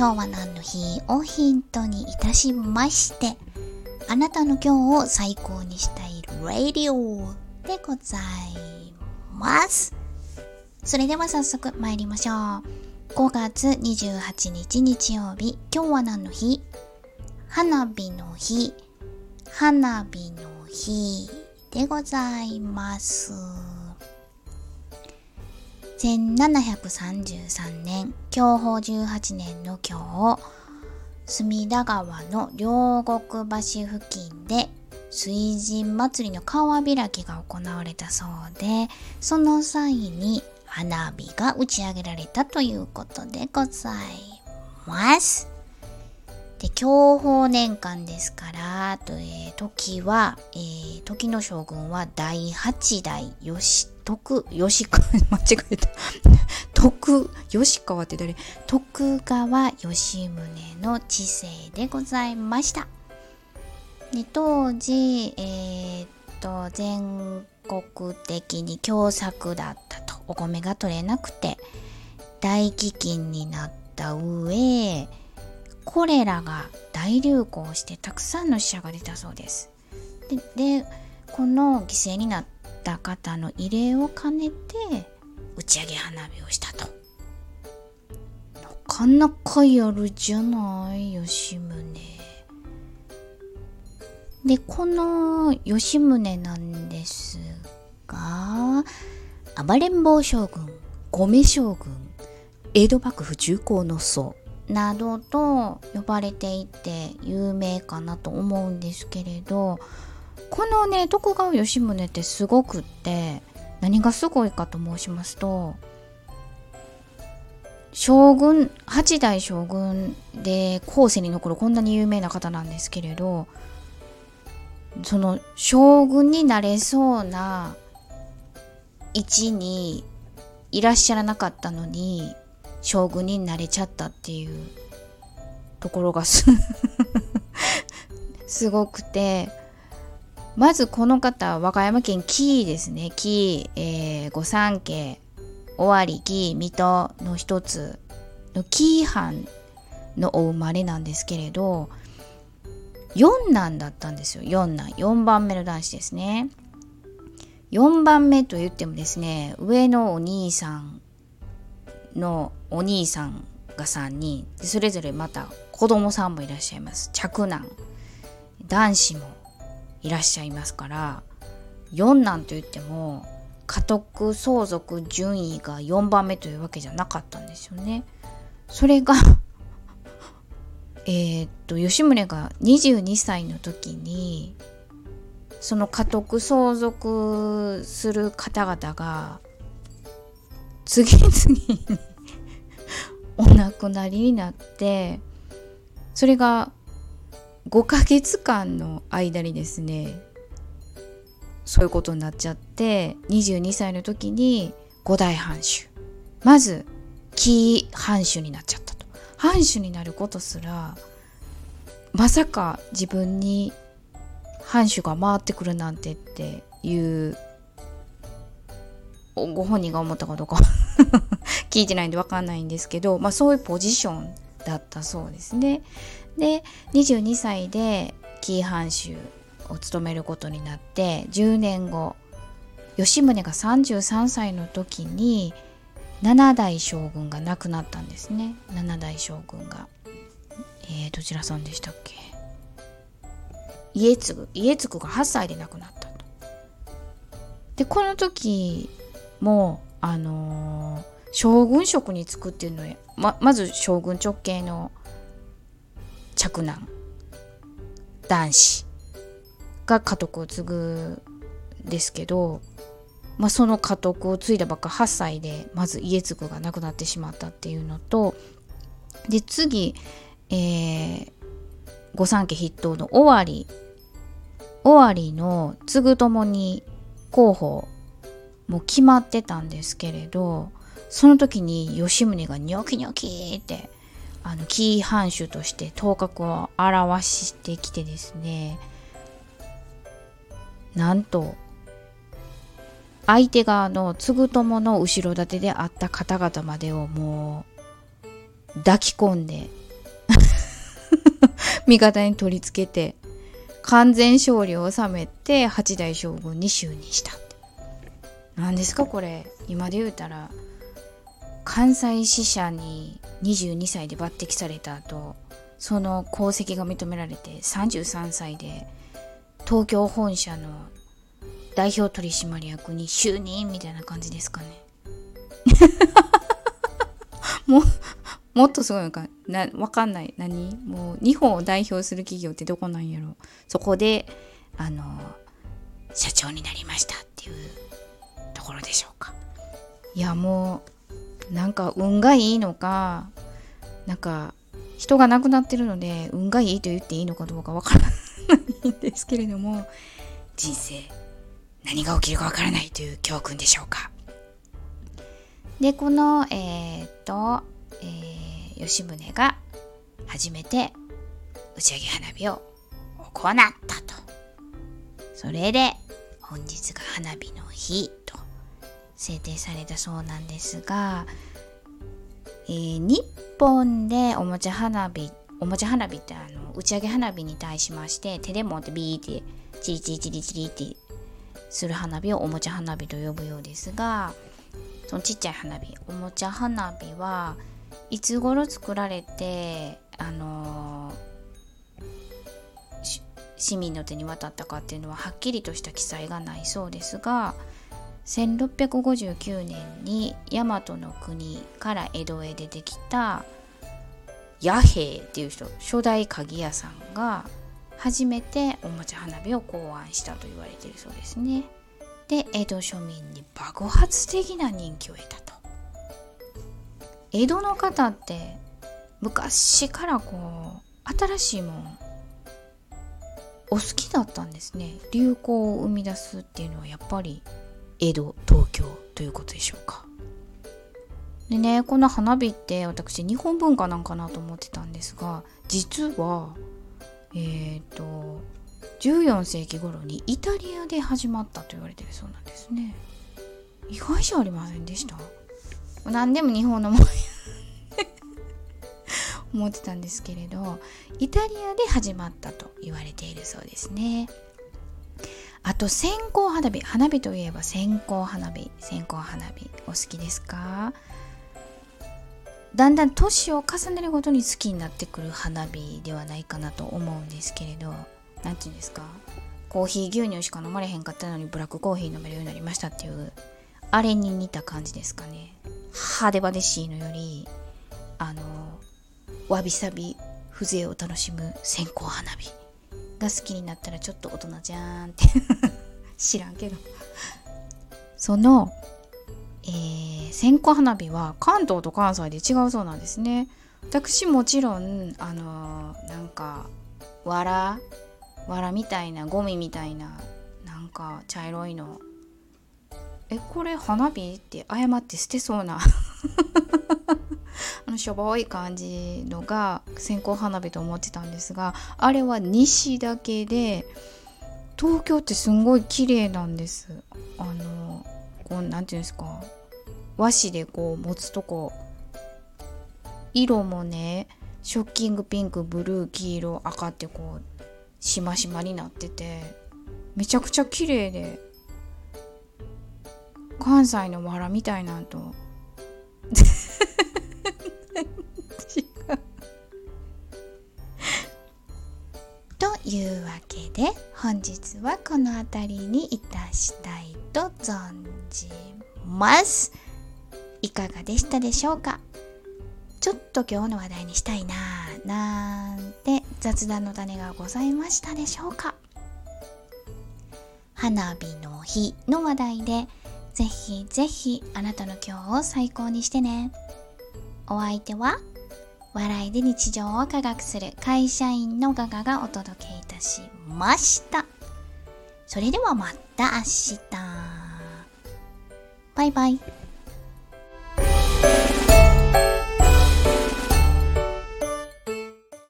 今日は何の日をヒントにいたしましてあなたの今日を最高にしたいラディオでございます。それでは早速参りましょう。5月28日日曜日今日は何の日？花火の日。花火の日でございます。1733年享保18年の今日隅田川の両国橋付近で水神祭りの川開きが行われたそうでその際に花火が打ち上げられたということでございます。享保年間ですから、とえー、時は、えー、時の将軍は第8代義徳、義川、間違えた。徳、吉川って誰？徳川吉宗の治世でございました。で、当時、えー、っと、全国的に凶作だったと。お米が取れなくて、大飢饉になった上、コレラが大流行してたくさんの死者が出たそうです。でこの犠牲になった方の慰霊を兼ねて打ち上げ花火をしたと。なかなかやるじゃない吉宗。でこの吉宗なんですが暴れん坊将軍米将軍江戸幕府重工の僧などと呼ばれていて有名かなと思うんですけれどこのね徳川吉宗ってすごくって何がすごいかと申しますと将軍8代将軍で後世に残るこんなに有名な方なんですけれどその将軍になれそうな位置にいらっしゃらなかったのに将軍になれちゃったっていうところがす すごくてまずこの方和歌山県紀伊ですね。紀伊、えー、御三家尾張紀伊水戸の一つの紀伊藩のお生まれなんですけれど四男だったんですよ。四男。4番目の男子ですね。4番目と言ってもですね上のお兄さんのお兄さんが3人それぞれまた子供さんもいらっしゃいます嫡男男子もいらっしゃいますから4男と言っても家督相続順位が4番目というわけじゃなかったんですよね。それがえっと吉宗が22歳の時にその家督相続する方々が次々にお亡くなりになってそれが5ヶ月間の間にですねそういうことになっちゃって22歳の時に五代藩主。まず紀藩主になっちゃったと。藩主になることすらまさか自分に藩主が回ってくるなんてっていうご本人が思ったかどうか 聞いてないんで分かんないんですけど、まあ、そういうポジションだったそうですね。で22歳で紀伊藩主を務めることになって10年後吉宗が33歳の時に7代将軍が亡くなったんですね7代将軍が。えー、どちらさんでしたっけ？家継家継が8歳で亡くなったと。でこの時もあのー、将軍職に就くっていうのはままず将軍直系の嫡男男子が家督を継ぐですけど、まあ、その家督を継いだばっか8歳でまず家継が亡くなってしまったっていうのとで次、えー、御三家筆頭の尾張尾張の継ぐともに候補もう決まってたんですけれどその時に吉宗がニョキニョキってあの紀伊藩主として頭角を現してきてですねなんと相手側の継ぐともの後ろ盾であった方々までをもう抱き込んで 味方に取り付けて完全勝利を収めて八代将軍に就任した。何ですかこれ今で言うたら関西支社に22歳で抜擢された後その功績が認められて33歳で東京本社の代表取締役に就任みたいな感じですかね。ももっとすごいのかなわかんない。何？もう日本を代表する企業ってどこなんやろ。そこであの社長になりましたっていうころでしょうか？いやもうなんか運がいいのかなんか人が亡くなってるので運がいいと言っていいのかどうかわからないんですけれども人生何が起きるかわからないという教訓でしょうか？でこのえー、っと、えー、吉宗が初めて打ち上げ花火を行ったと。それで本日が花火の日。と制定されたそうなんですが、えー、日本でおもちゃ花火おもちゃ花火ってあの打ち上げ花火に対しまして手で持ってビーってチリチリチリチリってする花火をおもちゃ花火と呼ぶようですがそのちっちゃい花火おもちゃ花火はいつ頃作られてあのー、市民の手に渡ったかっていうのははっきりとした記載がないそうですが1659年に大和の国から江戸へ出てきた弥平っていう人初代鍵屋さんが初めておもちゃ花火を考案したと言われているそうですね。で江戸庶民に爆発的な人気を得たと。江戸の方って昔からこう新しいもんお好きだったんですね流行を生み出すっていうのはやっぱり江戸東京ということでしょうか。でねこの花火って私日本文化なんかなと思ってたんですが実はえっ、ー、と14世紀頃にイタリアで始まったと言われてるそうなんですね。意外じゃありませんでした？何でも日本のもの 思ってたんですけれどイタリアで始まったと言われているそうですね。あと線花火花火といえば線香花火線香花火お好きですか？だんだん年を重ねるごとに好きになってくる花火ではないかなと思うんですけれど何て言うんですか？コーヒー牛乳しか飲まれへんかったのにブラックコーヒー飲めるようになりましたっていうあれに似た感じですかね。派手派手しいのよりあのわびさび風情を楽しむ線香花火が好きになったらちょっと大人じゃんって。知らんけど。そのえー、線香花火は関東と関西で違うそうなんですね。私もちろんあのー、なんかわらわらみたいなゴミみたいななんか茶色いの。えこれ花火って誤って捨てそうな。あのしょぼい感じのが線香花火と思ってたんですがあれは西だけで東京ってすんごい綺麗なんです。あのこう何て言うんですか。和紙でこう持つとこ。色もねショッキングピンクブルー黄色赤ってこうしましまになっててめちゃくちゃ綺麗で関西のわらみたいなんと。はこの辺りにいたしたいと存じます。いかがでしたでしょうか？ちょっと今日の話題にしたいなーなんて雑談の種がございましたでしょうか？花火の日の話題でぜひぜひあなたの今日を最高にしてね。お相手は笑いで日常を科学する会社員のガガがお届けいたしました。それではまた明日。バイバイ。